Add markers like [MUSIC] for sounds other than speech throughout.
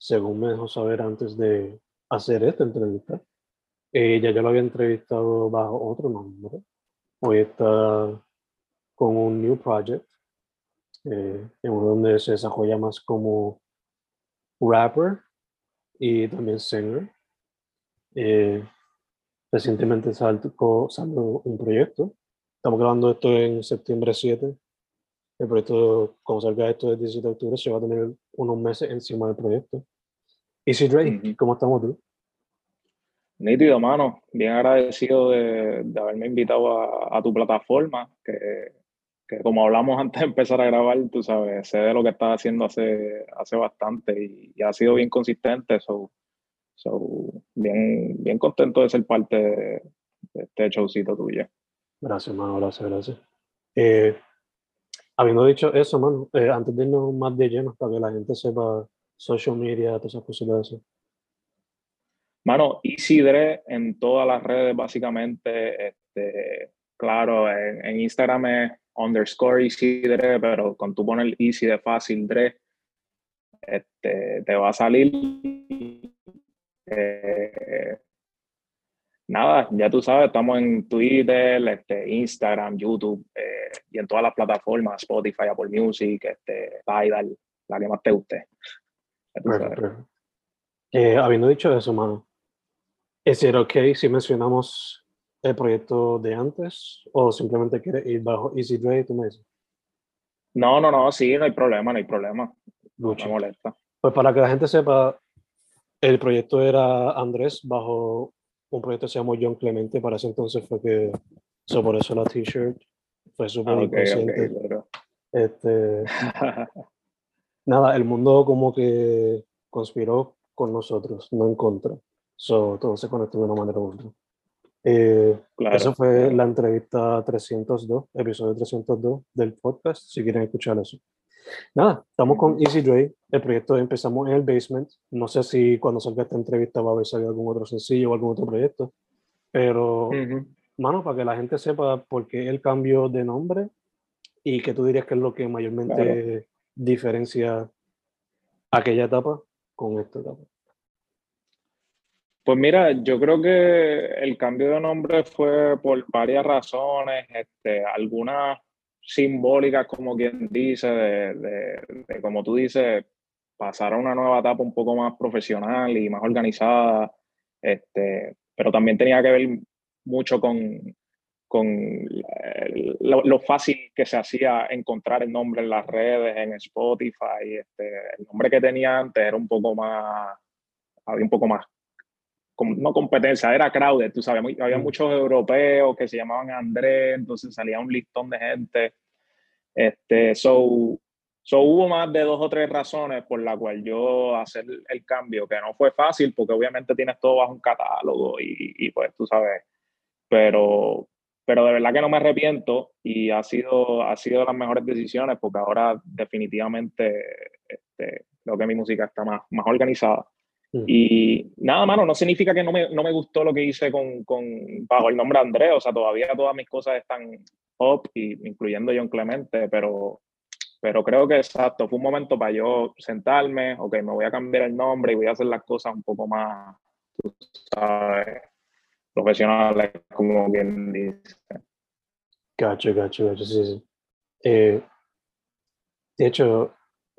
según me dejó saber antes de hacer esta entrevista, eh, ya lo había entrevistado bajo otro nombre. Hoy está con un new project, eh, en donde se desarrolla más como rapper y también singer. Eh, recientemente salió, salió un proyecto Estamos grabando esto en septiembre 7. El proyecto, cuando salga esto, el 17 de octubre, se va a tener unos meses encima del proyecto. Easy ¿cómo estamos tú? Nítido, mano. Bien agradecido de, de haberme invitado a, a, tu plataforma, que, que como hablamos [LAUGHS] antes de empezar a grabar, tú sabes, sé de lo que estás haciendo hace, hace bastante y, y ha sido bien consistente. So, so, bien, bien contento de ser parte de, de este showcito tuyo. Gracias, mano, gracias, gracias. Eh, habiendo dicho eso, mano, eh, antes de irnos más de lleno, para que la gente sepa social media, todas esas cosas. Mano, Isidre en todas las redes, básicamente, este, claro, en, Instagram es underscore Isidre, pero con tú pones Easy de fácil Dre, este, te va a salir. Eh, nada, ya tú sabes, estamos en Twitter, este, Instagram, YouTube eh, y en todas las plataformas, Spotify, Apple Music, este, Tidal, la que más te guste. Perfecto. Eh, habiendo dicho eso, mano, ¿es it ok si mencionamos el proyecto de antes o simplemente quieres ir bajo Easy Dre, tú me dices? No, no, no, sí, no hay problema, no hay problema. No me molesta. Pues para que la gente sepa, el proyecto era Andrés bajo un proyecto que se llamó John Clemente, para ese entonces fue que, so por eso la t-shirt, fue súper Ah, ok, inconsciente. ok, claro. Este, [LAUGHS] nada, el mundo como que conspiró con nosotros, no en contra. So, todo se conectó de una manera u otra. Eh, Claro, Eso fue la entrevista 302, episodio 302 del podcast, si quieren escuchar eso. Nada, estamos con Easy Dre, el proyecto empezamos en el basement. No sé si cuando salga esta entrevista va a haber salido algún otro sencillo o algún otro proyecto, pero, Ujú. mano, para que la gente sepa por qué el cambio de nombre y que tú dirías que es lo que mayormente Claro. Diferencia aquella etapa con esta etapa. Pues mira, yo creo que el cambio de nombre fue por varias razones, este, algunas simbólicas, como quien dice, de, de, como tú dices, pasar a una nueva etapa un poco más profesional y más organizada, este, pero también tenía que ver mucho con, con lo, lo, fácil que se hacía encontrar el nombre en las redes, en Spotify. Este, el nombre que tenía antes era un poco más, había un poco más no competencia, era crowded, tú sabes, había muchos europeos que se llamaban Andrés, entonces salía un listón de gente. Este, so, so hubo más de dos o tres razones por la cual yo hacer el cambio, que no fue fácil, porque obviamente tienes todo bajo un catálogo y, y pues tú sabes, pero, pero de verdad que no me arrepiento y ha sido, ha sido de las mejores decisiones, porque ahora definitivamente este, creo que mi música está más, más organizada Mm. Y nada, mano, no significa que no me, no me gustó lo que hice con, con, bajo el nombre Andrés, o sea, todavía todas mis cosas están up, y, incluyendo John Clemente, pero, pero creo que exacto, fue un momento para yo sentarme, ok, me voy a cambiar el nombre y voy a hacer las cosas un poco más, tú sabes, profesionales, como quien dice. Gacho, gacho, gacho, sí, sí. Eh, de hecho,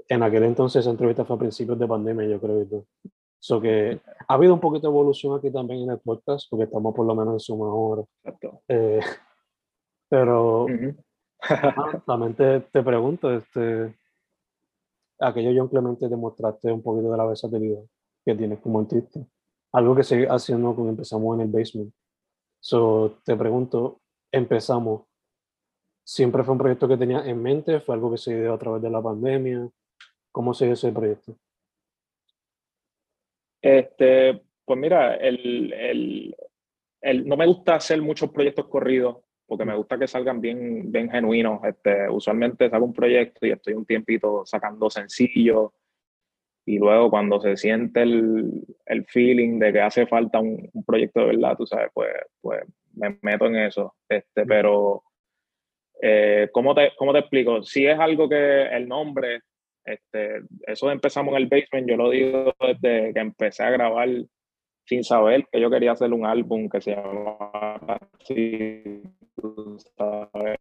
en aquel entonces esa entrevista fue a principios de pandemia, yo creo. So que ha habido un poquito de evolución aquí también en el podcast, porque estamos por lo menos en su mejor. Eh, pero también te, te, pregunto, este, aquello John Clemente demostraste un poquito de la versatilidad que tienes como artista. Algo que sigue haciendo cuando empezamos en el basement. So, te pregunto, empezamos. ¿Siempre fue un proyecto que tenía en mente? ¿Fue algo que se dio a través de la pandemia? ¿Cómo se dio ese proyecto? Este, pues mira, el, el, el, no me gusta hacer muchos proyectos corridos porque me gusta que salgan bien, bien genuinos. Este, usualmente saco un proyecto y estoy un tiempito sacando sencillos y luego cuando se siente el, el feeling de que hace falta un, un, proyecto de verdad, tú sabes, pues, pues me meto en eso. Este, pero, eh, ¿cómo, te, ¿cómo te explico? Si es algo que el nombre este, eso empezamos en el basement, yo lo digo desde que empecé a grabar sin saber que yo quería hacer un álbum que se llamaba así, sabes.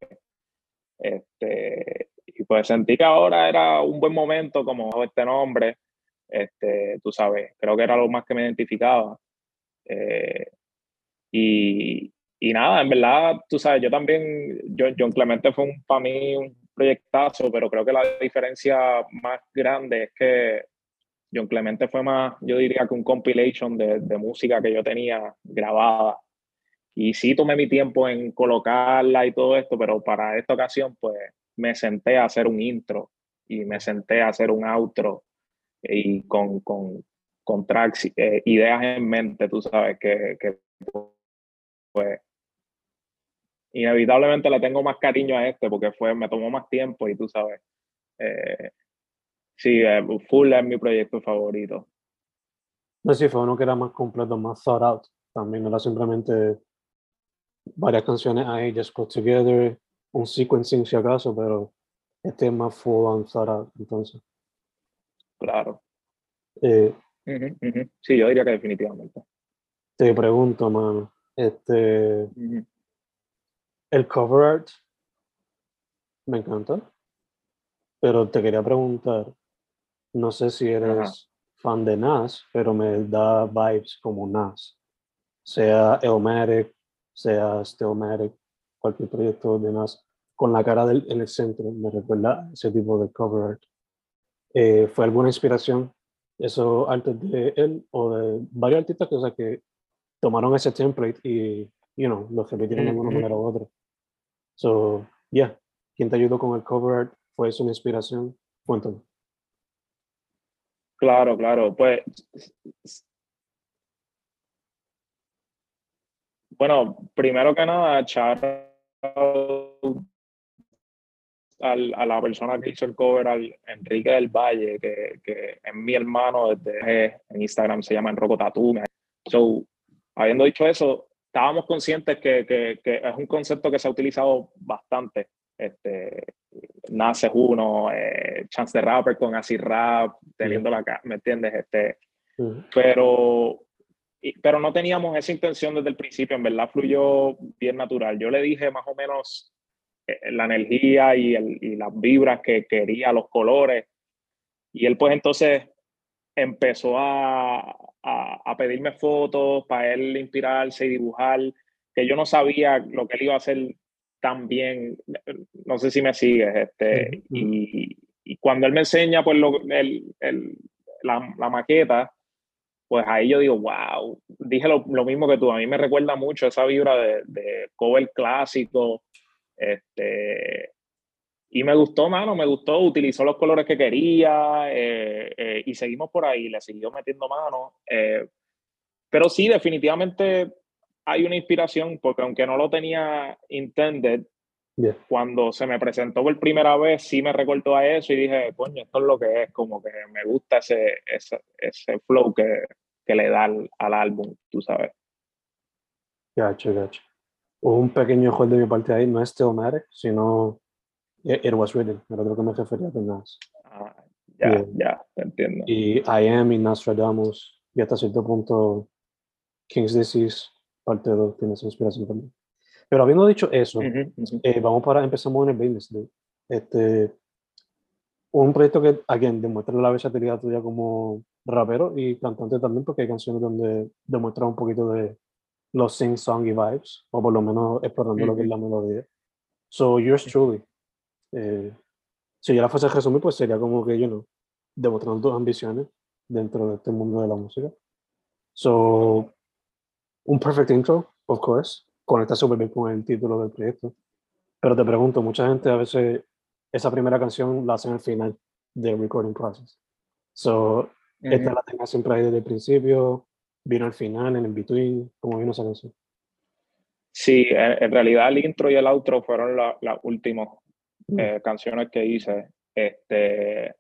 Este, y pues sentí que ahora era un buen momento como este nombre, este, tú sabes, creo que era lo más que me identificaba. Eh, y, y, nada, en verdad, tú sabes, yo también, yo, John Clemente fue un, para mí un proyectazo, pero creo que la diferencia más grande es que John Clemente fue más, yo diría que un compilation de, de música que yo tenía grabada. Y sí tomé mi tiempo en colocarla y todo esto, pero para esta ocasión pues me senté a hacer un intro y me senté a hacer un outro y con, con, con tracks, eh, ideas en mente, tú sabes, que, que pues inevitablemente le tengo más cariño a este porque fue, me tomó más tiempo y tú sabes. Eh, sí, eh, Full es mi proyecto favorito. No, sí, fue uno que era más completo, más thought out. También era simplemente varias canciones ahí, just put together, un sequencing si acaso, pero este es más full on thought out, entonces. Claro. Eh, Sí, yo diría que definitivamente. Te pregunto, mano, este, el cover art me encanta, pero te quería preguntar, no sé si eres fan de Nas, pero me da vibes como Nas, sea Elmatic, sea Stillmatic, cualquier proyecto de Nas, con la cara del, en el centro, me recuerda ese tipo de cover art. Eh, ¿Fue alguna inspiración eso antes de él o de varios artistas que, o sea, que tomaron ese template y, you know, lo repitieron de alguna manera u otra? So, yeah, ¿quién te ayudó con el cover art? ¿Fue su inspiración? Cuéntame. Claro, claro. Pues, bueno, primero que nada, echar a la persona que hizo el cover, al Enrique del Valle, que, que es mi hermano desde en Instagram, se llama Enroco Tatu. So, habiendo dicho eso, estábamos conscientes que, que, que, es un concepto que se ha utilizado bastante. Este, Nace uno, eh, Chance the Rapper con así rap, teniendo la ¿me entiendes? Este, pero, pero no teníamos esa intención desde el principio, en verdad fluyó bien natural. Yo le dije más o menos la energía y, el, y las vibras que quería, los colores, y él pues entonces empezó a, a, pedirme fotos para él inspirarse y dibujar, que yo no sabía lo que él iba a hacer tan bien, no sé si me sigues, este, y, y, cuando él me enseña pues lo, el, el, la, la, maqueta, pues ahí yo digo, wow, dije lo, lo, mismo que tú, a mí me recuerda mucho esa vibra de, de cover clásico, este, y me gustó, mano, me gustó, utilizó los colores que quería eh, eh, y seguimos por ahí, le siguió metiendo mano. Eh, pero sí, definitivamente hay una inspiración, porque aunque no lo tenía intended, cuando se me presentó por primera vez, sí me recordó a eso y dije, coño, esto es lo que es, como que me gusta ese, ese, ese flow que, que le da al, al álbum, tú sabes. Gacho, gacho. Un pequeño juego de mi parte ahí, no es Theomatic, sino It, it Was Written, era lo que me refería a Nas. Ah, ya, Yeah. ya, te entiendo. Y I Am y Nostradamus, y hasta cierto punto King's Disease, parte 2, tiene esa inspiración también. Pero habiendo dicho eso, Ujú, ujú. eh, vamos para, empezamos en el business. dude. Este, un proyecto que, again, demuestra la versatilidad tuya como rapero y cantante también, porque hay canciones donde demuestra un poquito de los sing song y vibes, o por lo menos explorando lo que es la melodía. So, yours truly. Eh, si yo la fuese a resumir, pues sería como que, you know, demostrando tus ambiciones dentro de este mundo de la música. So, un perfect intro, of course, conecta súper bien con el título del proyecto. Pero te pregunto, mucha gente a veces esa primera canción la hace en el final del recording process. So, esta Ujú. la tenía siempre ahí desde el principio, vino al final, en el between, como vino esa canción. Sí, en, realidad el intro y el outro fueron la- las últimas Mm. eh, canciones que hice. Este,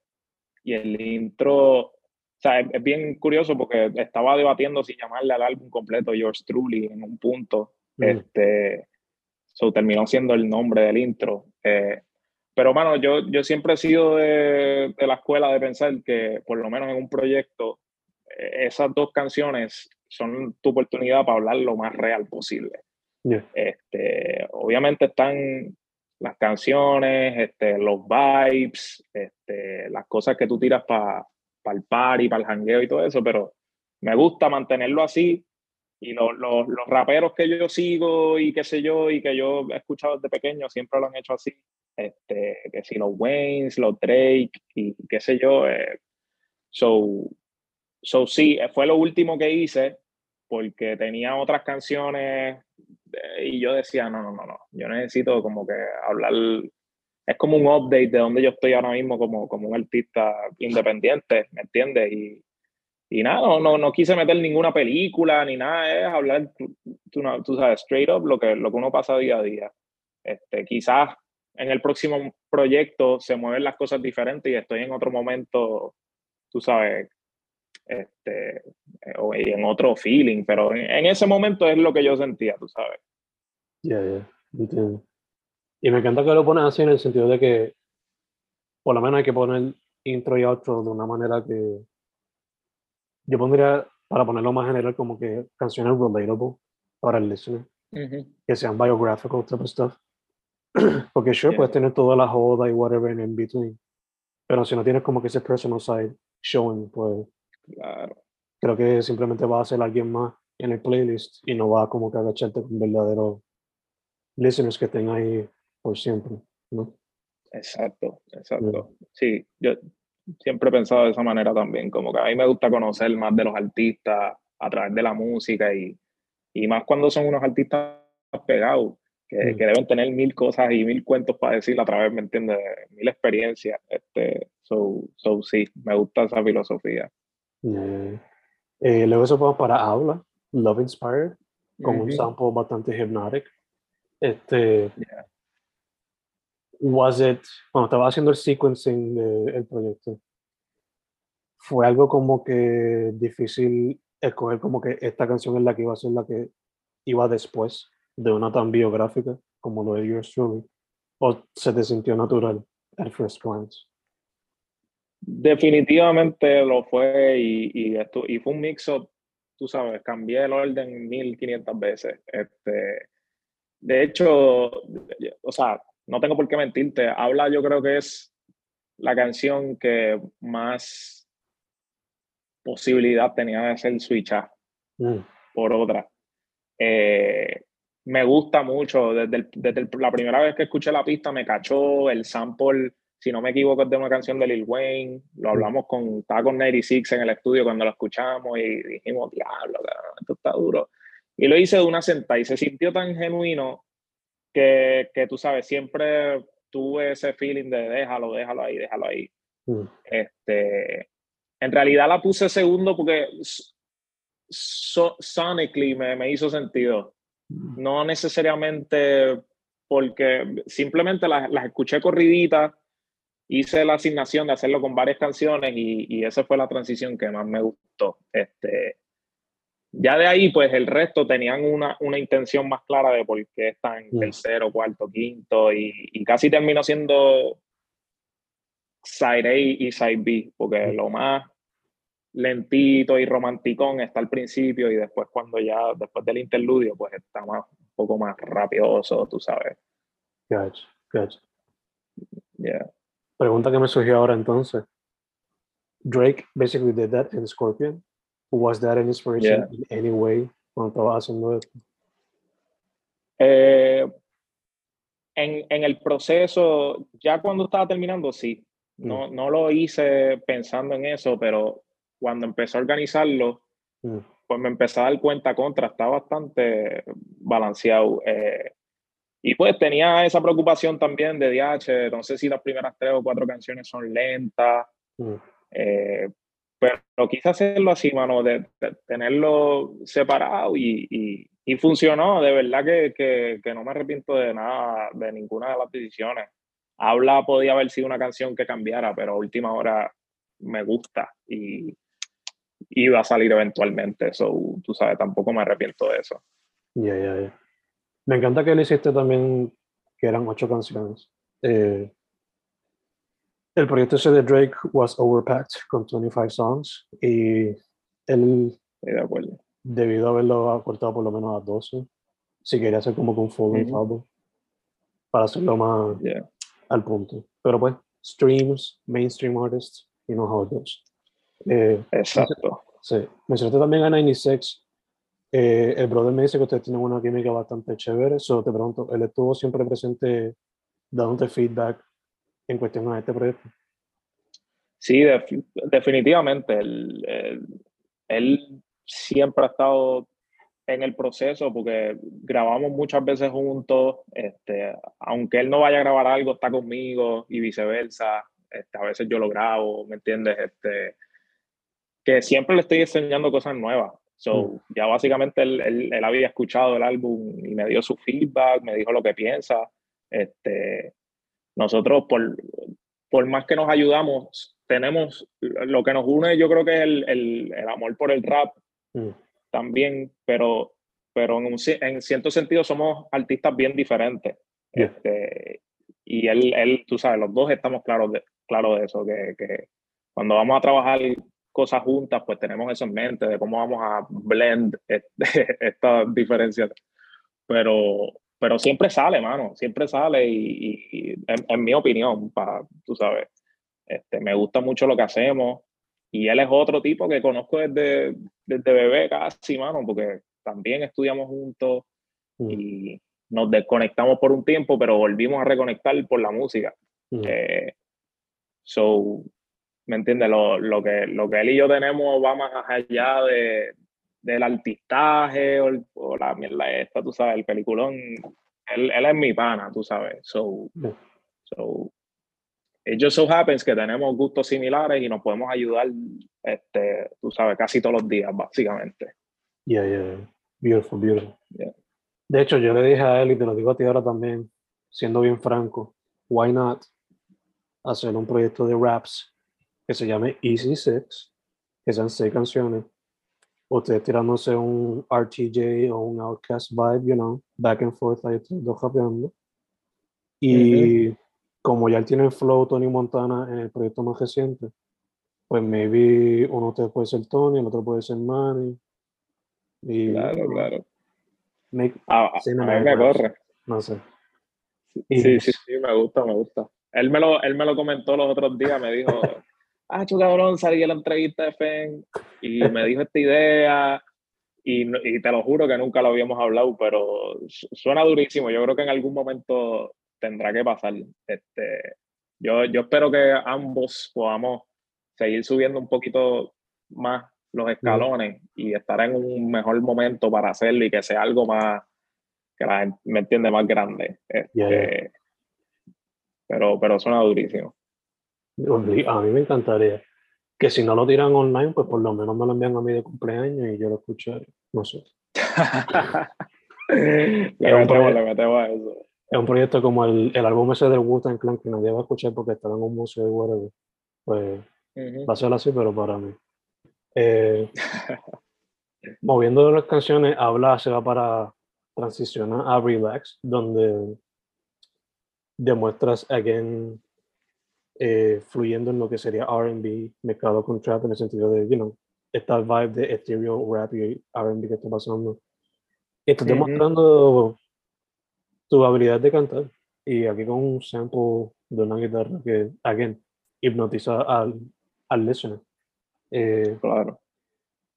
y el intro, o sea, es, bien curioso porque estaba debatiendo si llamarle al álbum completo Yours Truly en un punto. Mm. Este, so terminó siendo el nombre del intro. Eh, pero, mano, yo, yo siempre he sido de, de la escuela de pensar que, por lo menos en un proyecto, esas dos canciones son tu oportunidad para hablar lo más real posible. Yeah. Este, obviamente están las canciones, este, los vibes, este, las cosas que tú tiras para el party, para el jangueo y todo eso, pero me gusta mantenerlo así. Y lo- lo- los raperos que yo sigo y qué sé yo, y que yo he escuchado desde pequeño, siempre lo han hecho así. Este, que si los Waynes, los Drake y qué sé yo. eh, so, so sí, fue lo último que hice porque tenía otras canciones eh, y yo decía, no, no, no, no, yo necesito como que hablar, es como un update de donde yo estoy ahora mismo como, como un artista independiente, ¿me entiendes? Y, y nada, no, no, no quise meter ninguna película ni nada, es hablar, tú, tú, tú sabes, straight up lo que, lo que uno pasa día a día. Este, quizás en el próximo proyecto se mueven las cosas diferentes y estoy en otro momento, tú sabes, este, eh, o en otro feeling, pero en, en ese momento es lo que yo sentía, tú sabes. Ya, ya, entiendo. Y me encanta que lo pones así en el sentido de que por lo menos hay que poner intro y outro de una manera que yo pondría, para ponerlo más general, como que canciones relatable para el listener, que sean biographical type of stuff. [CLEARS THROAT] Porque sure, Yeah. puedes tener toda la joda y whatever in between, pero si no tienes como que ese personal side showing, pues Claro. creo que simplemente va a ser alguien más en el playlist y no va como que agacharte con verdaderos listeners que estén ahí por siempre, ¿no? Exacto, exacto. Sí, yo siempre he pensado de esa manera también, como que a mí me gusta conocer más de los artistas a través de la música y, y más cuando son unos artistas pegados, que, Mm. que deben tener mil cosas y mil cuentos para decir a través, ¿me entiendes? Mil experiencias. Este, so, so sí, me gusta esa filosofía. Eh, eh, luego eso fue para Habla, Love Inspired, con un Ujú. sample bastante hypnotic. Este, Yeah. was it, cuando estaba haciendo el sequencing del proyecto, fue algo como que difícil escoger como que esta canción es la que iba a ser la que iba después de una tan biográfica como lo de Yours Truly, o se te sintió natural at first glance. Definitivamente lo fue y, y, esto, y fue un mix-up, tú sabes, cambié el orden 1500 veces. Este, de hecho, o sea, no tengo por qué mentirte, Habla yo creo que es la canción que más posibilidad tenía de ser switchada Mm, por otra. Eh, me gusta mucho, desde, el- desde el- la primera vez que escuché la pista me cachó el sample, si no me equivoco, es de una canción de Lil Wayne, lo hablamos con, estaba con 96 en el estudio cuando lo escuchamos y dijimos, diablo, cabrón, esto está duro. Y lo hice de una sentada y se sintió tan genuino que, que tú sabes, siempre tuve ese feeling de déjalo, déjalo ahí, déjalo ahí. mm, Este, en realidad la puse segundo porque so- sonically me, me hizo sentido. No necesariamente porque simplemente las, las escuché corriditas, hice la asignación de hacerlo con varias canciones y, y esa fue la transición que más me gustó. Este, ya de ahí, pues el resto tenían una, una intención más clara de por qué están en tercero, cuarto, quinto, y, y casi terminó siendo Side A y Side B, porque lo más lentito y romanticón está al principio y después cuando ya, después del interludio, pues está más, un poco más rapioso, tú sabes. Gotcha, gotcha. Yeah. Pregunta que me surgió ahora entonces. Drake basically did that in Scorpion. Was that an inspiration in any way cuando estaba haciendo esto? Eh, en, en, el proceso, ya cuando estaba terminando, sí. No, mm. no lo hice pensando en eso, pero cuando empecé a organizarlo, mm. pues me empecé a dar cuenta contra, está bastante balanceado. Eh, y pues tenía esa preocupación también de DH, no sé si las primeras tres o cuatro canciones son lentas, mm. eh, pero quise hacerlo así, mano, de, tenerlo separado y, y, y, funcionó, de verdad que, que, que, no me arrepiento de nada, de ninguna de las decisiones. Habla podía haber sido una canción que cambiara, pero a última hora me gusta y, iba a salir eventualmente. Eso, tú sabes, tampoco me arrepiento de eso. Ya, ya, ya. Me encanta que le hiciste también, que eran ocho canciones. Eh, el proyecto ese de Drake was overpacked con 25 songs y él, de acuerdo. debido a haberlo acortado por lo menos a 12, si quería hacer como con un full album para hacerlo más al punto. Pero pues, streams, mainstream artists, you know how it goes. Eh, Exacto. Sí. Mencionaste también a 96. Eh, el brother me dice que ustedes tienen una química bastante chévere. Solo te pregunto, ¿él estuvo siempre presente dándote feedback en cuestión a este proyecto? Sí, definitivamente. Él, él, siempre ha estado en el proceso porque grabamos muchas veces juntos. Este, aunque él no vaya a grabar algo, está conmigo y viceversa. Este, a veces yo lo grabo, ¿me entiendes? Este, que siempre le estoy enseñando cosas nuevas. So, mm. ya básicamente él, él, había escuchado el álbum y me dio su feedback, me dijo lo que piensa. Este, nosotros, por, por más que nos ayudamos, tenemos lo que nos une, yo creo que es el, el, el amor por el rap mm. también, pero, pero en, un, en, cierto sentido somos artistas bien diferentes. Este, y él, él, tú sabes, los dos estamos claros de, claros de eso, que, que cuando vamos a trabajar cosas juntas, pues tenemos eso en mente de cómo vamos a blend [LAUGHS] estas diferencias. Pero, pero siempre sale, mano, siempre sale y, en, mi opinión, para, tú sabes, este, me gusta mucho lo que hacemos y él es otro tipo que conozco desde, desde bebé casi, mano, porque también estudiamos juntos mm. y nos desconectamos por un tiempo, pero volvimos a reconectar por la música. Mm. Eh, so, ¿me entiendes? Lo, lo, que, lo que él y yo tenemos va más allá de, del artistaje o, la mierda esta, tú sabes, el peliculón. Él, él es mi pana, tú sabes. So, so, it just so happens que tenemos gustos similares y nos podemos ayudar, este, tú sabes, casi todos los días, básicamente. Yeah, yeah, beautiful, beautiful. De hecho, yo le dije a él y te lo digo a ti ahora también, siendo bien franco, why not hacer un proyecto de raps que se llame Easy Six, que sean seis canciones. Ustedes tirándose un RTJ o un Outcast vibe, you know, back and forth, ahí dos rapeando. Y como ya él tiene el flow Tony Montana en el proyecto más reciente, pues maybe uno de ustedes puede ser Tony, el otro puede ser Manny. Y, claro, claro. Make, a, a me corre. No sé. sí, sí, sí, me gusta, me gusta. Él me, lo, él me lo comentó los otros días, me dijo, ah, cabrón, salí a la entrevista de FEN y me dijo esta idea y, y, te lo juro que nunca lo habíamos hablado, pero suena durísimo. Yo creo que en algún momento tendrá que pasar. Este, yo, yo espero que ambos podamos seguir subiendo un poquito más los escalones y estar en un mejor momento para hacerlo y que sea algo más, que la gente me entiende, más grande. Este, pero, pero suena durísimo. A mí me encantaría que si no lo tiran online, pues por lo menos me lo envían a mí de cumpleaños y yo lo escucho, no sé. [LAUGHS] es, un proyecto, es un proyecto como el, el álbum ese del Wu-Tang Clan que nadie va a escuchar porque estaba en un museo y whatever. Pues va a ser así, pero para mí. Eh, [LAUGHS] moviendo las canciones, habla, se va para transicionar a Relax, donde demuestras, again, eh, fluyendo en lo que sería RB mezclado con trap en el sentido de, you know, esta vibe de ethereal rap y RB que está pasando. Estás demostrando tu habilidad de cantar y aquí con un sample de una guitarra que, again, hipnotiza al, al listener. Eh, claro.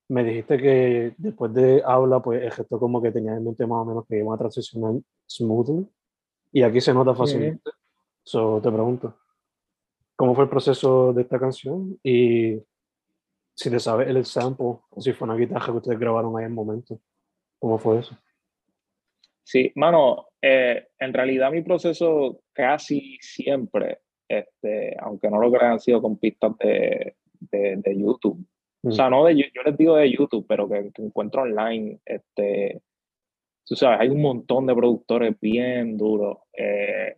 Me dijiste que después de habla, pues el gesto como que tenía en mente más o menos que iba a transicionar smoothly. Y aquí se nota fácilmente. So, te pregunto, ¿cómo fue el proceso de esta canción? Y si te sabes el sample, o si fue una guitarra que ustedes grabaron ahí en el momento. ¿Cómo fue eso? Sí, mano, eh, en realidad mi proceso casi siempre, este, aunque no lo crean, han sido con pistas de, de, YouTube. O sea, mm. no de yo les digo de YouTube, pero que, encuentro online. Este, tú sabes, hay un montón de productores bien duros eh,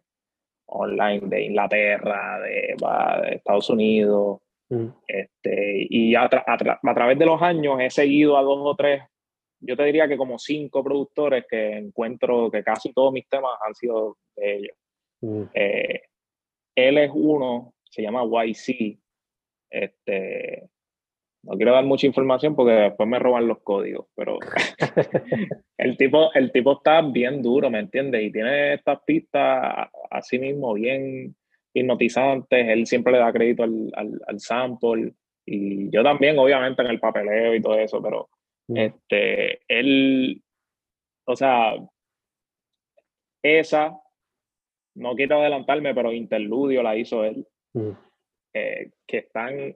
online de Inglaterra, de, de Estados Unidos. Mm. Este, y a, a, través de los años he seguido a dos o tres yo te diría que como cinco productores que encuentro que casi todos mis temas han sido de ellos. Mm. Eh, él es uno, se llama YC. Este, no quiero dar mucha información porque después me roban los códigos, pero [LAUGHS] el, tipo, el tipo está bien duro, ¿me entiendes? Y tiene estas pistas así mismo bien hipnotizantes. Él siempre le da crédito al, al, al sample. Y yo también, obviamente, en el papeleo y todo eso, pero Mm. Este, él, o sea, esa, no quiero adelantarme, pero Interludio la hizo él, mm. eh, que están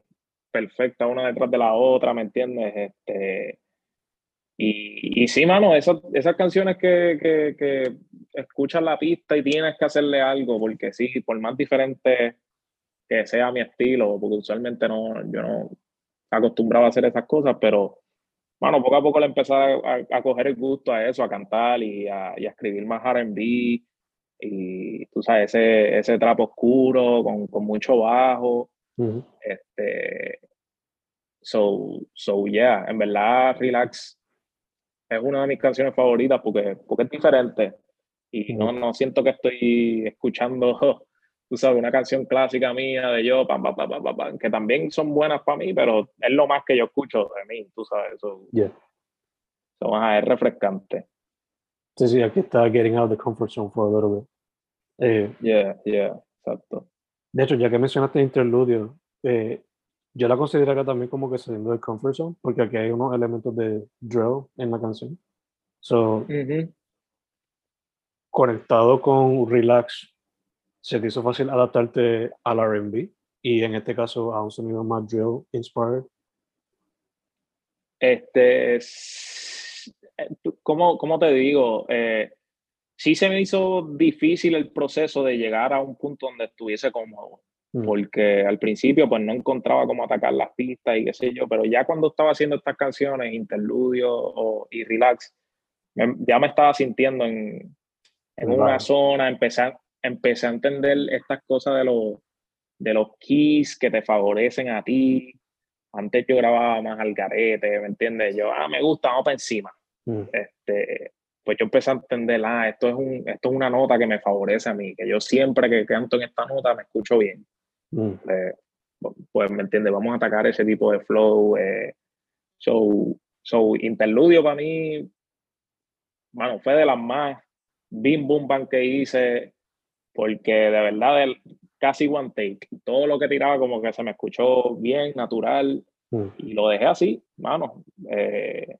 perfectas una detrás de la otra, ¿me entiendes? Este, y, y sí, mano, esas, esas canciones que, que, que escuchas la pista y tienes que hacerle algo, porque sí, por más diferente que sea mi estilo, porque usualmente no, yo no acostumbraba a hacer esas cosas, pero bueno, poco a poco le empecé a, coger el gusto a eso, a cantar y a, escribir más RB. Y tú sabes, ese, ese trapo oscuro con, con mucho bajo. Este. So, so, yeah, en verdad, Relax es una de mis canciones favoritas porque, porque es diferente. Y no, no siento que estoy escuchando [LAUGHS] tú sabes, una canción clásica mía de yo, pam, pam, pam, pam, pam, que también son buenas para mí, pero es lo más que yo escucho de mí, tú sabes, eso. Yeah. es refrescante. Sí, sí, aquí está getting out of the comfort zone for a little bit. Eh, yeah, yeah, exacto. De hecho, ya que mencionaste interludio, eh, yo la considero acá también como que saliendo del comfort zone, porque aquí hay unos elementos de drill en la canción. So, conectado con relax se te hizo fácil adaptarte al RB y en este caso a un sonido más drill inspired? Este, eh, ¿cómo, cómo te digo? Eh, sí se me hizo difícil el proceso de llegar a un punto donde estuviese cómodo, mm. porque al principio pues no encontraba cómo atacar las pistas y qué sé yo, pero ya cuando estaba haciendo estas canciones, Interludio o, y Relax, ya me estaba sintiendo en, en una zona, empezar, empecé a entender estas cosas de los, de los keys que te favorecen a ti. Antes yo grababa más al garete, ¿me entiendes? Yo, ah, me gusta, vamos para encima. Mm. Este, pues yo empecé a entender, ah, esto es, un, esto es una nota que me favorece a mí, que yo siempre que canto en esta nota me escucho bien. Mm. Eh, pues, ¿me entiendes? Vamos a atacar ese tipo de flow. Eh, so, so, interludio para mí, bueno, fue de las más bim boom bang que hice porque de verdad casi one take, todo lo que tiraba como que se me escuchó bien, natural, mm. y lo dejé así, mano. Eh,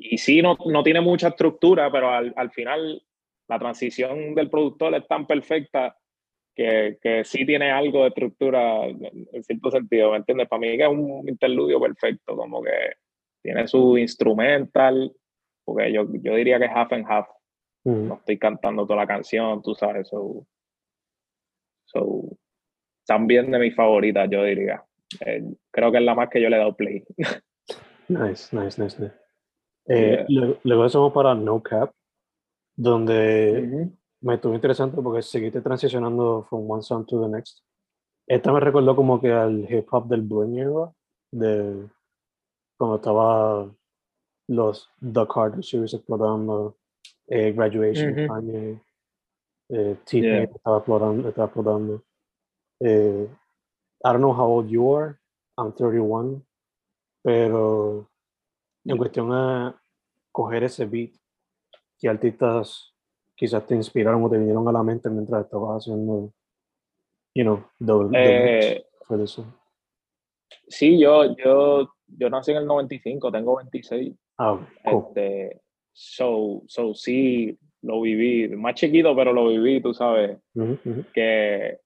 y sí, no, no, tiene mucha estructura, pero al, al, final la transición del productor es tan perfecta que, que sí tiene algo de estructura en cierto sentido, ¿me entiendes? Para mí que es un interludio perfecto, como que tiene su instrumental, porque yo, yo diría que es half and half. No estoy cantando toda la canción, tú sabes. So, so, también de mis favoritas, yo diría. Eh, creo que es la más que yo le he dado play. [LAUGHS] nice, nice, nice. Eh, luego eso para No Cap, donde me estuvo interesante porque seguiste transicionando from one song to the next. Esta me recordó como que al hip hop del Bling era, de cuando estaba los The Carter Series explotando, eh, Graduation, Ujú. Kanye, eh, T-Pain Yeah. estaba explotando. Estaba explotando. Eh, I don't know how old you are, I'm 31, pero en cuestión a coger ese beat, ¿qué artistas quizás te inspiraron o te vinieron a la mente mientras estabas haciendo, you know, the, the Eh, for this one? sí, yo, yo, yo nací en el 95, tengo 26. Ah, cool. Este, so, so sí, lo viví. Más chiquito, pero lo viví, tú sabes. Que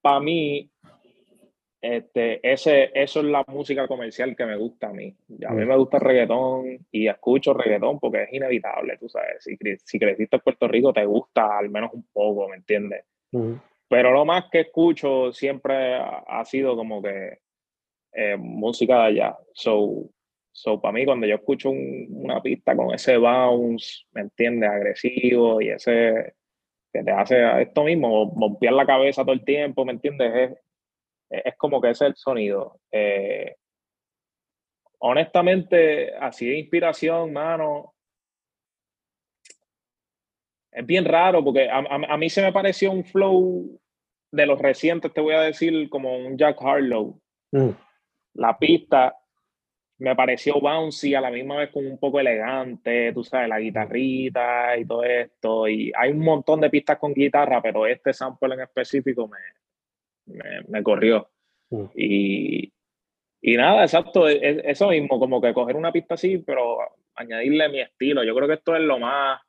para mí, este, ese, eso es la música comercial que me gusta a mí. A mí Mm. me gusta el reggaetón y escucho reggaetón porque es inevitable, tú sabes. Si, si creciste en Puerto Rico, te gusta al menos un poco, ¿me entiendes? Ujú. Pero lo más que escucho siempre ha, ha sido como que eh, música de allá. So, so para mí, cuando yo escucho un- una pista con ese bounce, ¿me entiendes? Agresivo y ese que te hace esto mismo, bombear la cabeza todo el tiempo, ¿me entiendes? Es, es como que ese es el sonido. Eh, honestamente, así de inspiración, mano, es bien raro porque a, a- a mí se me pareció un flow de los recientes, te voy a decir, como un Jack Harlow. Mm, La pista me pareció bouncy a la misma vez como un poco elegante, tú sabes, la guitarrita y todo esto. Y hay un montón de pistas con guitarra, pero este sample en específico me, me, me corrió. Mm. Y, y nada, exacto, e- e- eso mismo, como que coger una pista así, pero añadirle mi estilo. Yo creo que esto es lo más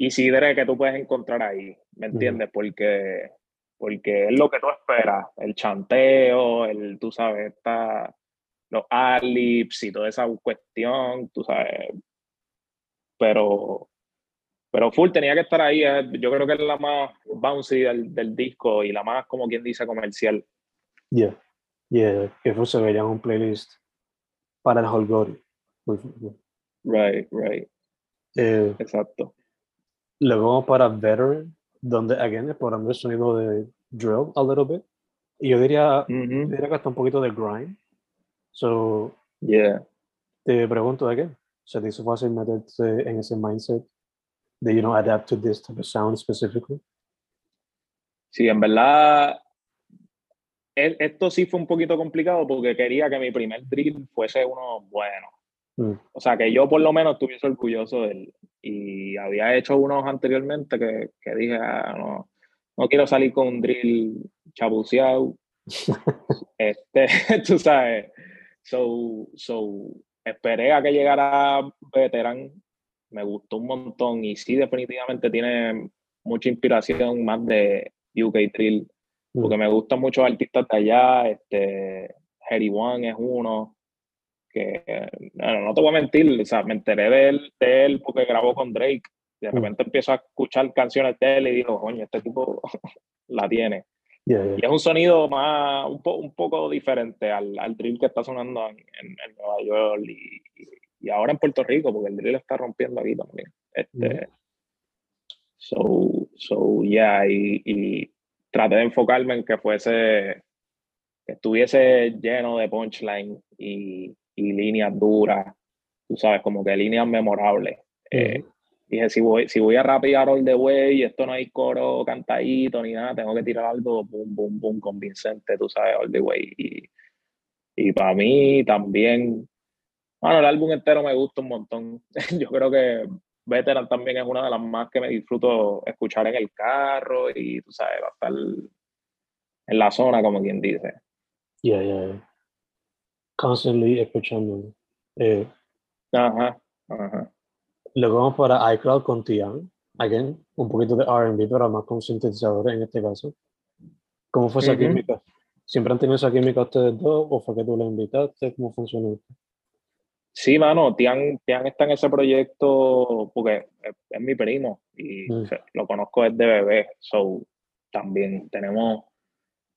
Isidre que tú puedes encontrar ahí, ¿me entiendes? Porque, porque es lo que tú esperas, el chanteo, el, tú sabes, esta, los ad-libs y toda esa cuestión, tú sabes. Pero, pero full tenía que estar ahí, eh, yo creo que es la más bouncy del, del disco y la más, como quien dice, comercial. Yeah, yeah, que eso se vería en un playlist para el ejemplo. Right, right, Eh, exacto. luego vamos para Veteran, donde, again, explorando el sonido de drill a little bit. Y yo diría, yo Ujú, diría que hasta un poquito de grime. So, Yeah. te pregunto, again, ¿se te hizo fácil meterte en ese mindset de, you know, adapt to this type of sound specifically? Sí, en verdad, e- esto sí fue un poquito complicado porque quería que mi primer drill fuese uno bueno. Mm, O sea, que yo por lo menos estuviese orgulloso de él. Y había hecho unos anteriormente que, que dije, ah, no, no quiero salir con un drill chabuceado. [LAUGHS] este, [LAUGHS] tú sabes. So, so, esperé a que llegara Veteran. Me gustó un montón. Y sí, definitivamente tiene mucha inspiración más de UK Drill. mm, Porque me gustan muchos artistas de allá. Este, Harry One es uno que no, no te voy a mentir, o sea, me enteré de él, de él porque grabó con Drake. De Mm. repente empiezo a escuchar canciones de él y digo, coño, este tipo [LAUGHS] la tiene. yeah, yeah. Y es un sonido más, un, po- un poco diferente al, al drill que está sonando en, en- en Nueva York y, y ahora en Puerto Rico, porque el drill está rompiendo aquí también. Este, So, so yeah, y, y traté de enfocarme en que fuese, que estuviese lleno de punchline y, y líneas duras, tú sabes, como que líneas memorables. Eh, dije, si voy, si voy a rapear all the way y esto no hay coro cantadito ni nada, tengo que tirar algo boom, boom, boom, convincente, tú sabes, all the way. Y, y para mí también, bueno, el álbum entero me gusta un montón. [LAUGHS] Yo creo que Veteran también es una de las más que me disfruto escuchar en el carro y tú sabes, va a estar en la zona, como quien dice. Yeah, yeah, yeah. Constantly escuchando. Eh, Ajá, ajá. luego vamos para iCloud con Tian. Again, un poquito de R&B, pero más con sintetizadores en este caso. ¿Cómo fue esa Ujú. química? ¿Siempre han tenido esa química ustedes dos o fue que tú la invitaste? ¿Cómo funcionó esto? Sí, mano, Tian, Tian está en ese proyecto porque es, es mi primo y Mm. se- lo conozco desde bebé. So, también tenemos,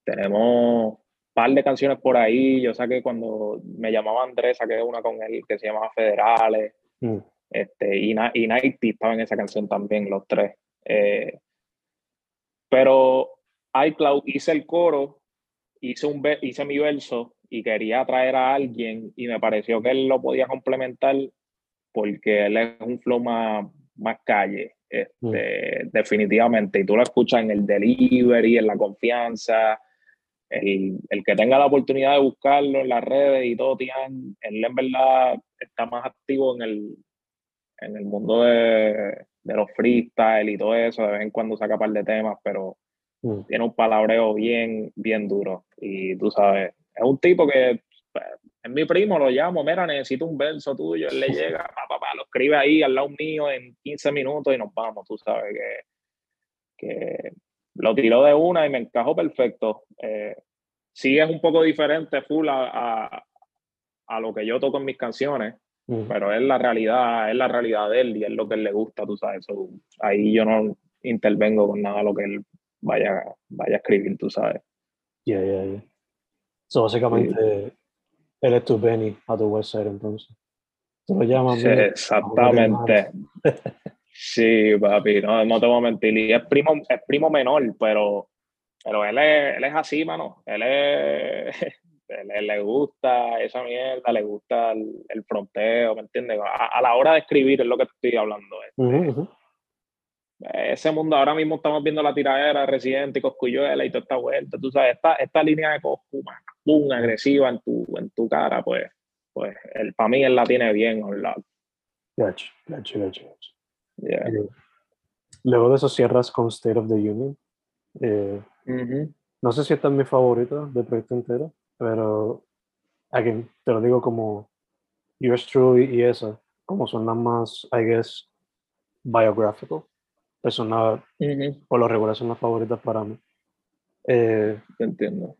tenemos un par de canciones por ahí. Yo saqué cuando me llamaba Andrés, saqué una con él que se llamaba Federales. Mm, Este, y, y Nighty estaba en esa canción también, los tres. Eh, pero iCloud hice el coro, hice, un hice mi verso y quería traer a alguien y me pareció que él lo podía complementar porque él es un flow más, más calle, este, mm. definitivamente. Y tú lo escuchas en el delivery, en la confianza. El, el, que tenga la oportunidad de buscarlo en las redes y todo, Tian, él en verdad está más activo en el, en el mundo de, de los freestyle y todo eso. De vez en cuando saca par de temas, pero mm. tiene un palabreo bien, bien duro. Y tú sabes, es un tipo que pues, es mi primo, lo llamo, mira, necesito un verso tuyo, él le [LAUGHS] llega, pa, pa, lo escribe ahí al lado mío en 15 minutos y nos vamos, tú sabes que, que lo tiró de una y me encajó perfecto. Eh, sí es un poco diferente full a, a, lo que yo toco en mis canciones, pero es la realidad, es la realidad de él y es lo que él le gusta, tú sabes. ahí yo no intervengo con nada lo que él vaya, vaya a escribir, tú sabes. Yeah, yeah, yeah. So, básicamente, él es tu Benny a tu website, entonces. Tú lo llamas. Sí, exactamente. [LAUGHS] sí, papi, no, no te voy a mentir. Y es primo, es primo menor, pero, pero él, es, él es así, mano. Él es. [LAUGHS] Él, le gusta esa mierda, le gusta el, fronteo, ¿me entiendes? A, la hora de escribir es lo que te estoy hablando. Este ese mundo, ahora mismo estamos viendo la tiradera de Residente y Coscuyuela y toda esta vuelta, tú sabes, esta, esta línea de Coscu, pum, agresiva en tu, en tu cara, pues, pues el, para mí él la tiene bien online. Gacho, gacho, gacho, eh, luego de eso cierras con State of the Union. Eh, no sé si esta es mi favorita del proyecto entero, pero again, te lo digo como Yours Truly y esa, como son las más, I guess, biographical personal, por lo regular son las favoritas para mí. Eh, entiendo.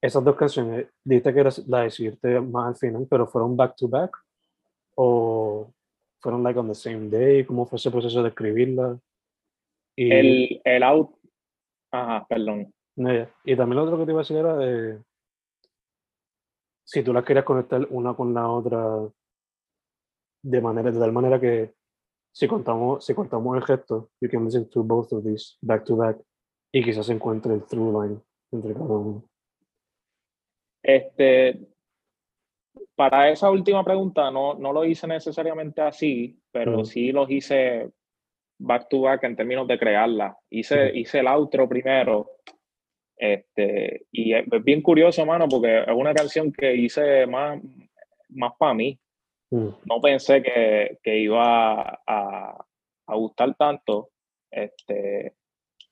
Esas dos canciones, dijiste que la decidiste más al final, pero fueron back to back o fueron like on the same day, ¿cómo fue ese proceso de escribirla? Y, el, el out, ajá, perdón. Y también lo otro que te iba a decir era de si tú las querías conectar una con la otra de manera de tal manera que si contamos, si contamos el gesto, you can listen to both of these back to back y quizás encuentre el through line entre cada uno. Este, para esa última pregunta no, no lo hice necesariamente así, pero sí los hice back to back en términos de crearla. Hice, hice el outro primero. Este, y es bien curioso, mano, porque es una canción que hice más, más para mí. No pensé que, que iba a, a, gustar tanto, este,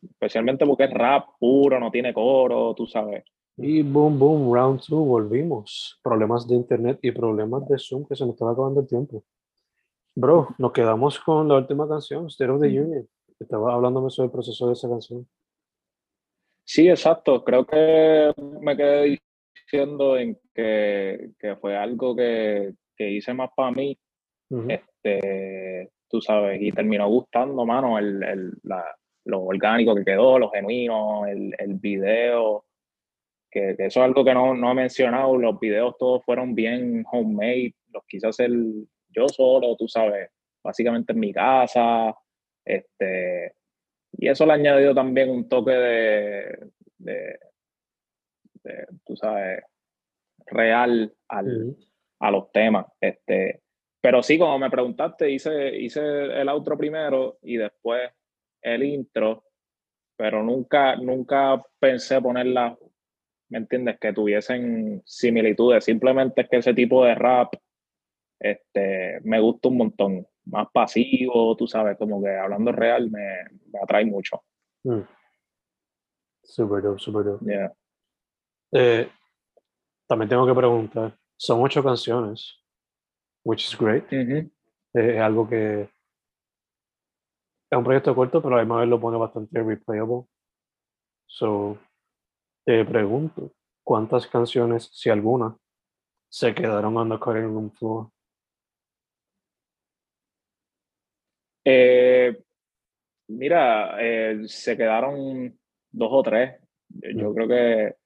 especialmente porque es rap puro, no tiene coro, tú sabes. Y boom, boom, round two, volvimos. Problemas de internet y problemas de Zoom que se nos estaba acabando el tiempo. Bro, nos quedamos con la última canción, State of the Union. Estaba hablándome sobre el proceso de esa canción. Sí, exacto. Creo que me quedé diciendo en que, que fue algo que, que hice más para mí, este, tú sabes, y terminó gustando, mano, el, el, la, lo orgánico que quedó, lo genuino, el, el video, que, eso es algo que no, no he mencionado, los videos todos fueron bien homemade, los quise hacer yo solo, tú sabes, básicamente en mi casa, este, y eso le ha añadido también un toque de, de, tú sabes, real al, a los temas. Este, pero sí, como me preguntaste, hice, hice el outro primero y después el intro, pero nunca, nunca pensé ponerla, ¿me entiendes? Que tuviesen similitudes. Simplemente es que ese tipo de rap este, me gusta un montón. Más pasivo, tú sabes, como que hablando real me, me atrae mucho. Mm. Super dope, super dope. Yeah. Eh, también tengo que preguntar, son ocho canciones, which is great. Es algo que es un proyecto corto, pero además lo pone bastante replayable. So, te pregunto, ¿cuántas canciones, si alguna, se quedaron on the cutting room floor? Eh, mira, eh, se quedaron dos o tres. Yo mm. creo que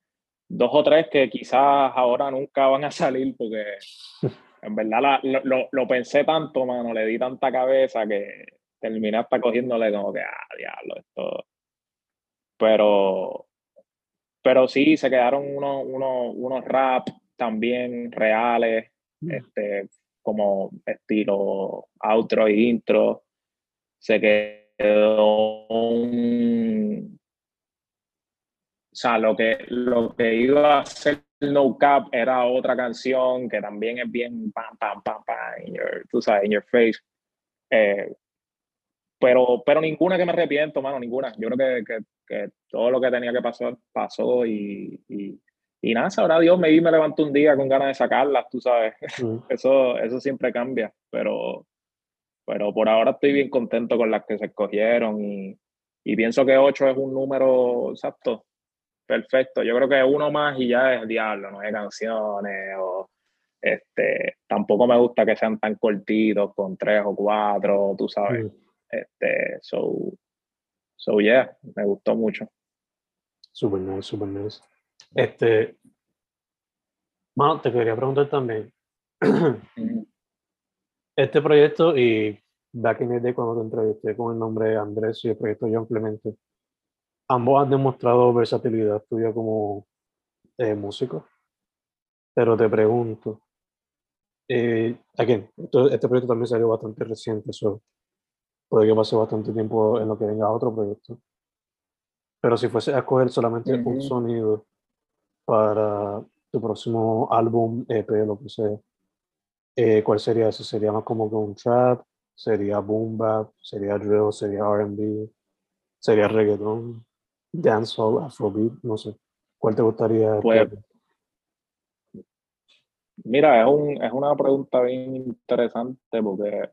dos o tres que quizás ahora nunca van a salir porque en verdad lo, lo, pensé tanto, mano, le di tanta cabeza que terminé hasta cogiéndole como que, ah, diablo, esto. Pero, pero sí, se quedaron unos, unos, unos rap también reales, Mm. este, como estilo outro y intro. Se quedó un, o sea, lo que, lo que iba a ser No Cap era otra canción que también es bien pam, pam, pam, pam, in your, tú sabes, in your face. Eh, pero, pero ninguna que me arrepiento, mano, ninguna. Yo creo que, que, que todo lo que tenía que pasar pasó y, y, y nada, ahora Dios me, me levanto un día con ganas de sacarlas, tú sabes. Mm. [LAUGHS] Eso, eso siempre cambia, pero, pero por ahora estoy bien contento con las que se escogieron y, y pienso que 8 es un número exacto, perfecto. Yo creo que uno más y ya es diablo, no hay canciones o este, tampoco me gusta que sean tan cortitos con tres o cuatro, tú sabes. Mm. Este, so, so yeah, me gustó mucho. Super nice, super nice. Este, mano, te quería preguntar también, [CLEARS THROAT] este proyecto y back in the day cuando te entrevisté con el nombre de Andrés y el proyecto John Clemente, ambos han demostrado versatilidad tuya como eh, músico, pero te pregunto, eh, again, este proyecto también salió bastante reciente, so, puede que pase bastante tiempo en lo que venga otro proyecto, pero si fuese a escoger solamente un Ujú. sonido para tu próximo álbum, EP, lo que sea, eh, ¿cuál sería ese? ¿Sería más como que un trap? ¿Sería boom bap? ¿Sería drill? ¿Sería R&B? ¿Sería reggaeton? ¿Dancehall? ¿Afrobeat? No sé. ¿Cuál te gustaría? Pues? Mira, es, un, es una pregunta bien interesante porque,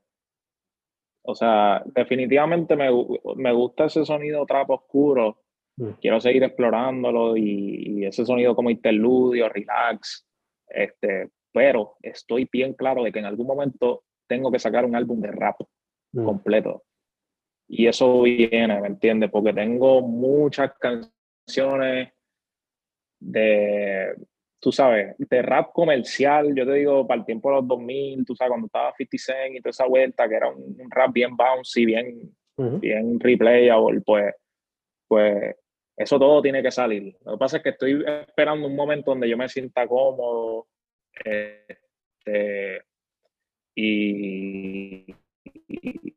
o sea, definitivamente me, me gusta ese sonido trap oscuro. Mm. Quiero seguir explorándolo y, y ese sonido como interludio, relax. Este, pero estoy bien claro de que en algún momento tengo que sacar un álbum de rap Mm, completo. Y eso viene, ¿me entiendes? Porque tengo muchas canciones de, tú sabes, de rap comercial, yo te digo, para el tiempo de los 2000, tú sabes, cuando estaba 50 Cent y toda esa vuelta, que era un, un rap bien bouncy, bien, ujú, bien replayable, pues, pues eso todo tiene que salir. Lo que pasa es que estoy esperando un momento donde yo me sienta cómodo este, y, y, y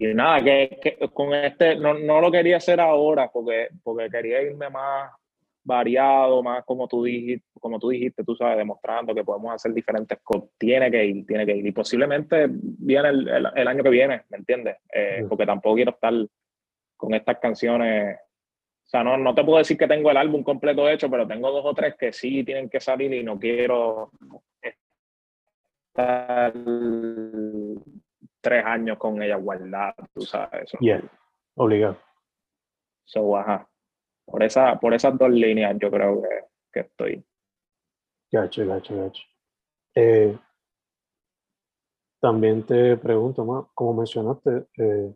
nada, que, que con este, no, no lo quería hacer ahora porque, porque quería irme más variado, más como tú dijiste, como tú dijiste, tú sabes, demostrando que podemos hacer diferentes cosas. Tiene que ir, tiene que ir. Y posiblemente viene el, el, el año que viene, ¿me entiendes? Eh, porque tampoco quiero estar con estas canciones. O sea, no, no te puedo decir que tengo el álbum completo hecho, pero tengo dos o tres que sí tienen que salir y no quiero estar tres años con ella guardada, tú sabes. Eso. Yeah, obligado. So, ajá. Por, esa, por esas dos líneas yo creo que, que estoy. Gacho, gacho, gacho. Eh, también te pregunto, más, como mencionaste, eh,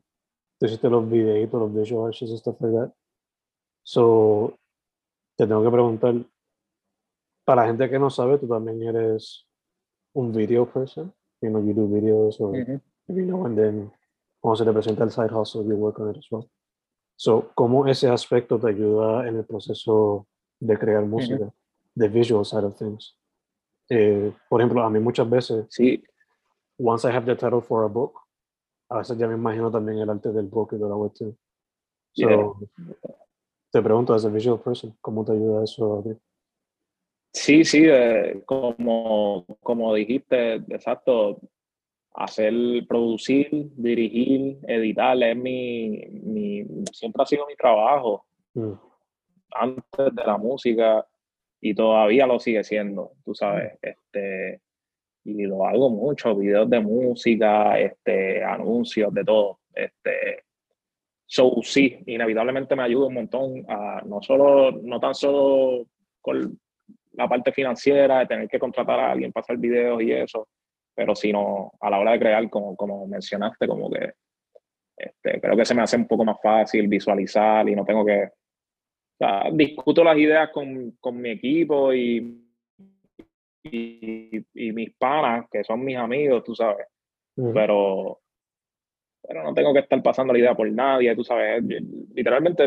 tú hiciste los videitos, los visual arts y stuff like that. So, te tengo que preguntar, para la gente que no sabe, tú también eres un video person, you know, you do videos or Ujú. Every now and then, cuando se te presenta el side hustle, you work on it as well. So, ¿cómo ese aspecto te ayuda en el proceso de crear música, the visual side of things? Eh, por ejemplo, a mí muchas veces, Sí, once I have the title for a book, a veces ya me imagino también el arte del book y de la webtoon. So, Yeah. te pregunto, as a visual person, ¿cómo te ayuda eso a ti? sí, sí, eh, como, como dijiste, exacto, hacer, producir, dirigir, editar, es mi, mi, siempre ha sido mi trabajo. Mm, antes de la música y todavía lo sigue siendo, tú sabes, este, y lo hago mucho, videos de música, este, anuncios, de todo, este, so sí, inevitablemente me ayuda un montón a no solo, no tan solo con la parte financiera de tener que contratar a alguien para hacer videos y eso, pero sino a la hora de crear, como, como mencionaste, como que este, creo que se me hace un poco más fácil visualizar y no tengo que o sea, discuto las ideas con, con mi equipo y, y, y, mis panas, que son mis amigos, tú sabes, mm, pero, pero no tengo que estar pasando la idea por nadie, tú sabes. Literalmente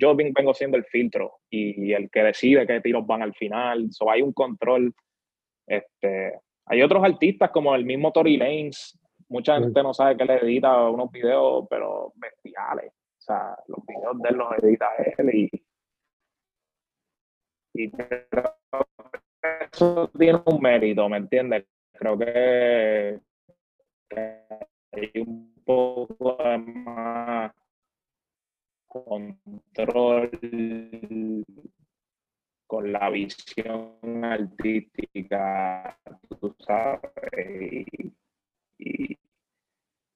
yo vengo siendo el filtro y, el que decide qué tiros van al final. So, hay un control. Este, hay otros artistas como el mismo Tory Lanez. Mucha gente no sabe que le edita unos videos, pero bestiales. O sea, los videos de él los edita él y, y eso tiene un mérito, ¿me entiendes? Creo que, hay un poco más control con la visión artística, tú sabes, y,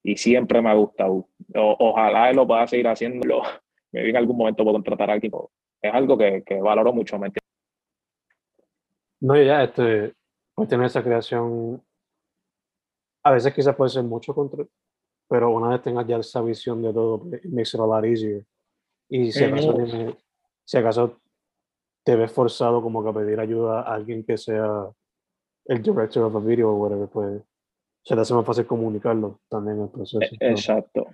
y, siempre me ha gustado. ojalá él lo pueda seguir haciendo. [LAUGHS] Me en algún momento puedo contratar a alguien. Es algo que, que valoro mucho, ¿me? No, ya, este, pues tener esa creación, a veces quizás puede ser mucho control, pero una vez tengas ya esa visión de todo, makes it a lot easier. Y si acaso, si acaso te ves forzado como que a pedir ayuda a alguien que sea el director of a video o whatever, pues se te hace más fácil comunicarlo también en el proceso. E, exacto.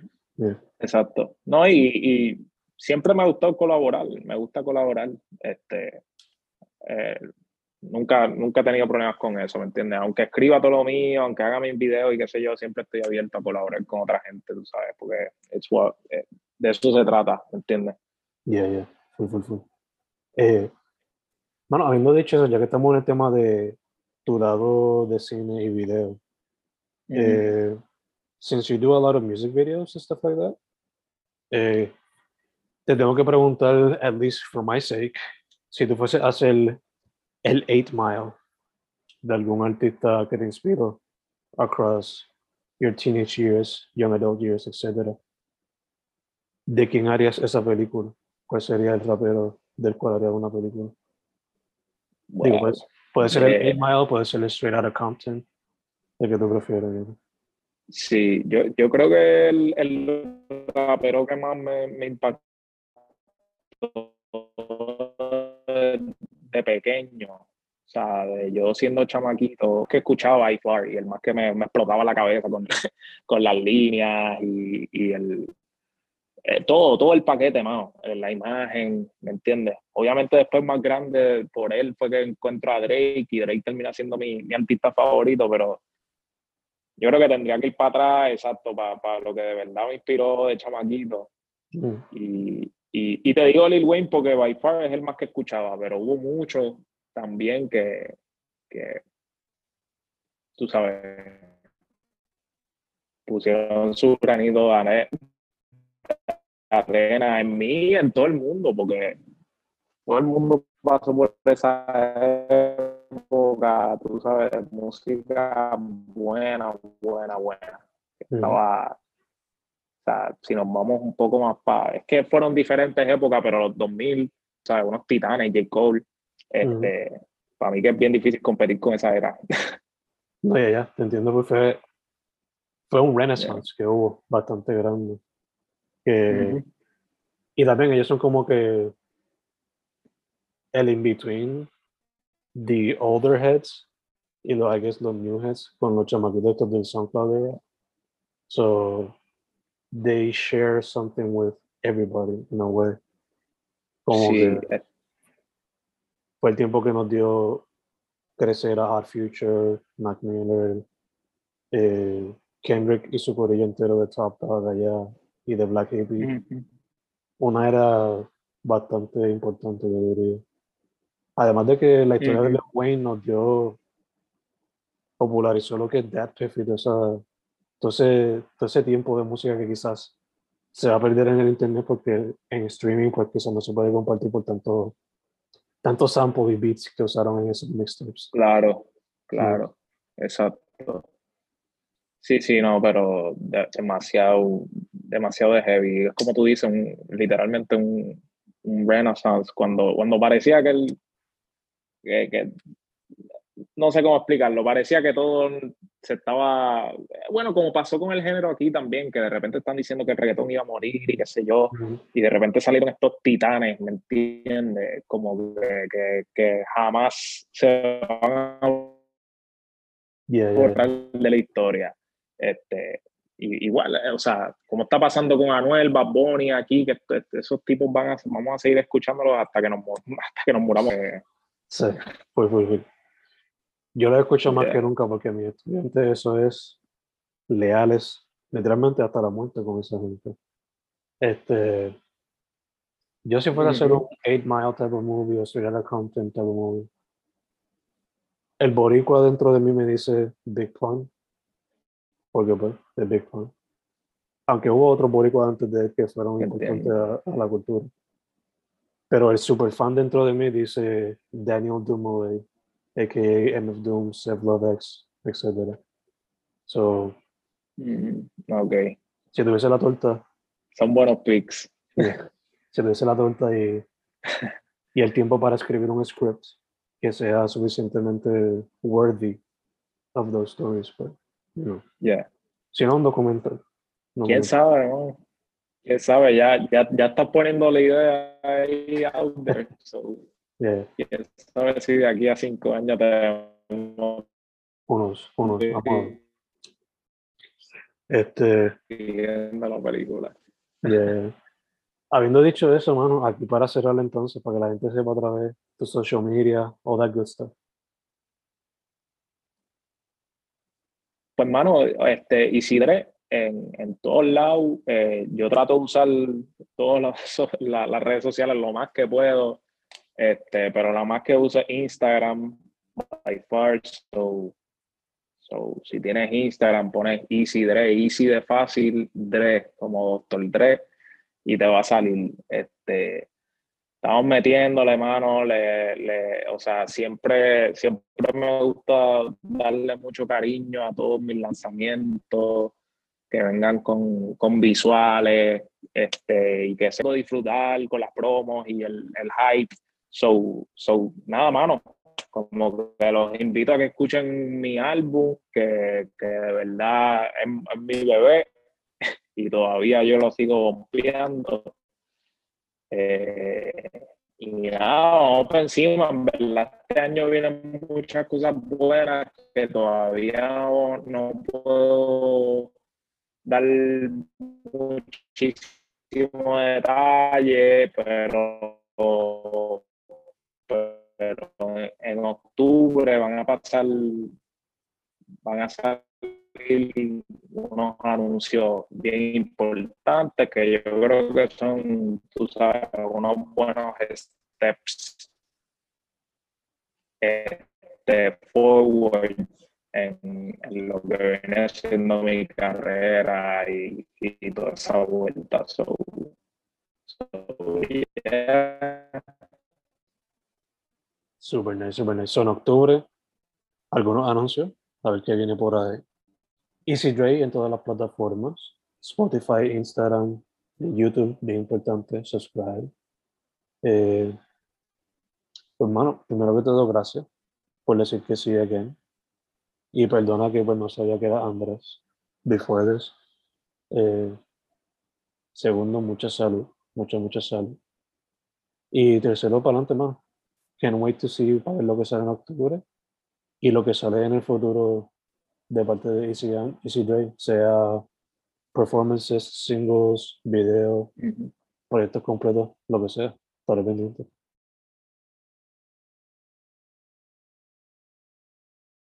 Exacto. No, y, y, siempre me ha gustado colaborar, me gusta colaborar. Este, eh, nunca, nunca he tenido problemas con eso, ¿me entiendes? Aunque escriba todo lo mío, aunque haga mis videos y qué sé yo, siempre estoy abierto a colaborar con otra gente, tú sabes, porque eh, de eso se trata, ¿me entiendes? Yeah, yeah, full, full, full. Eh, bueno, habiendo dicho eso, ya que estamos en el tema de tu lado de cine y video, eh, since you do a lot of music videos and stuff like that, eh, te tengo que preguntar, at least for my sake, si tú fuese a hacer el 8 Mile de algún artista que te inspiró across your teenage years, young adult years, etc. ¿De quién harías esa película? ¿Cuál sería el rapero del cual haría una película? Digo, puede ser el 8 eh, Mile, puede ser el Straight Outta Compton. ¿De qué tú prefieres? Sí, yo, yo creo que el, el rapero que más me, me impactó de pequeño, o sea, de yo siendo chamaquito, que escuchaba y el más que me, explotaba la cabeza con, [LAUGHS] con las líneas y, y el, eh, todo, todo el paquete, mano, eh, la imagen, ¿me entiendes? Obviamente después más grande, por él fue que encuentro a Drake y Drake termina siendo mi, mi artista favorito, pero yo creo que tendría que ir para atrás, exacto, para, para lo que de verdad me inspiró de chamaquito. Mm. Y, y, te digo Lil Wayne porque by far es el más que escuchaba, pero hubo muchos también que, que, tú sabes, pusieron su granito arena en mí y en todo el mundo, porque todo el mundo pasó por esa época, tú sabes, música buena, buena, buena. Estaba, o sea, si nos vamos un poco más para... Es que fueron diferentes épocas, pero los 2000, ¿sabes? Unos titanes, J. Cole, este, para mí que es bien difícil competir con esa era. no, ya, ya, te entiendo, porque fue, fue un renaissance que hubo bastante grande. Que, Y también ellos son como que el in-between, the older heads y los, I guess, los new heads con los chamaquitos del SoundCloud. So, they share something with everybody in a way. Como que eh. fue el tiempo que nos dio crecer a Hot Future, Mac Miller, eh, Kendrick y su corillo entero de Top Dog allá y de Black Hippie. Una era bastante importante, yo diría. Además de que la historia de Lil Wayne nos dio, popularizó lo que es Death y esa entonces, todo ese tiempo de música que quizás se va a perder en el internet porque en streaming pues quizás no se puede compartir por tanto tantos samples y beats que usaron en esos mixtapes. Claro, claro, exacto. Sí, sí, no, pero demasiado, demasiado de heavy. Es como tú dices, literalmente un, un renaissance, cuando, cuando parecía que, el, que no sé cómo explicarlo, parecía que todo se estaba, bueno, como pasó con el género aquí también, que de repente están diciendo que el reggaetón iba a morir y qué sé yo, y de repente salieron estos titanes, ¿me entiendes? Como que, que, jamás se van a borrar de la historia. Este, igual, eh, o sea, como está pasando con Anuel, Bad Bunny aquí, que esos tipos van a, vamos a seguir escuchándolos hasta que nos, hasta que nos muramos. Sí, pues, pues, pues. Yo lo escucho más que nunca porque mi estudiante eso es leales, literalmente hasta la muerte con esa gente. Este, yo si fuera a hacer un 8 Mile type of movie o Straight Compton type of movie, el boricua dentro de mí me dice Big Pun, porque pues, es Big Pun. Aunque hubo otros boricuas antes de él que fueron importantes a, a, la cultura. Pero el super fan dentro de mí dice Daniel Dumoulin aka MF Doom, Seth X, etc. So, mm, ok. Si tuviese la torta. Son buenos picks. si tuviese la torta y, [LAUGHS] y el tiempo para escribir un script que sea suficientemente worthy of those stories, but, know. Yeah. Si no, un documental. ¿Quién sabe, no? ¿Quién sabe? Ya, ya, ya está poniendo la idea ahí out there. So. Yeah. ¿Quién sabe si de aquí a cinco años tenemos unos, unos, vamos Este. Viendo la película. Yeah. Habiendo dicho eso, mano, aquí para cerrar entonces, para que la gente sepa otra vez tu social media, all that good stuff. Pues, mano, este, Isidre, en, en todos lados, eh, yo trato de usar todas las, [LAUGHS] redes sociales lo más que puedo este, pero la más que uso Instagram, by far. So, si tienes Instagram, pones Easy Dre, Easy de fácil, Dre, como Doctor Dre, y te va a salir. Este, estamos metiéndole mano, le, le, o sea, siempre, siempre me gusta darle mucho cariño a todos mis lanzamientos, que vengan con, con visuales, este, y que se pueda disfrutar con las promos y el, el hype. So, so nada, mano, como que los invito a que escuchen mi álbum, que, que de verdad es, mi bebé [LAUGHS] y todavía yo lo sigo ampliando. Eh, y nada, vamos verdad, este año vienen muchas cosas buenas que todavía no puedo dar muchísimo detalle, pero pero en octubre van a pasar, van a salir unos anuncios bien importantes que yo creo que son, tú sabes, unos buenos steps este, forward en, lo que viene siendo mi carrera y, y toda esa vuelta. So, Super nice, super nice. Son octubre, algunos anuncios, a ver qué viene por ahí. Easy Dre en todas las plataformas, Spotify, Instagram, YouTube, bien importante, subscribe. Eh, pues, hermano, primero que todo, gracias por decir que sí again. Y perdona que pues no sabía que era Andrés before this. Eh, segundo, mucha salud, mucha, mucha salud. Y tercero, para adelante, más. Can't wait to see para ver lo que sale en octubre y lo que sale en el futuro de parte de Easy, Easy Dre, sea performances, singles, video, proyectos completos, lo que sea. Estaré pendiente.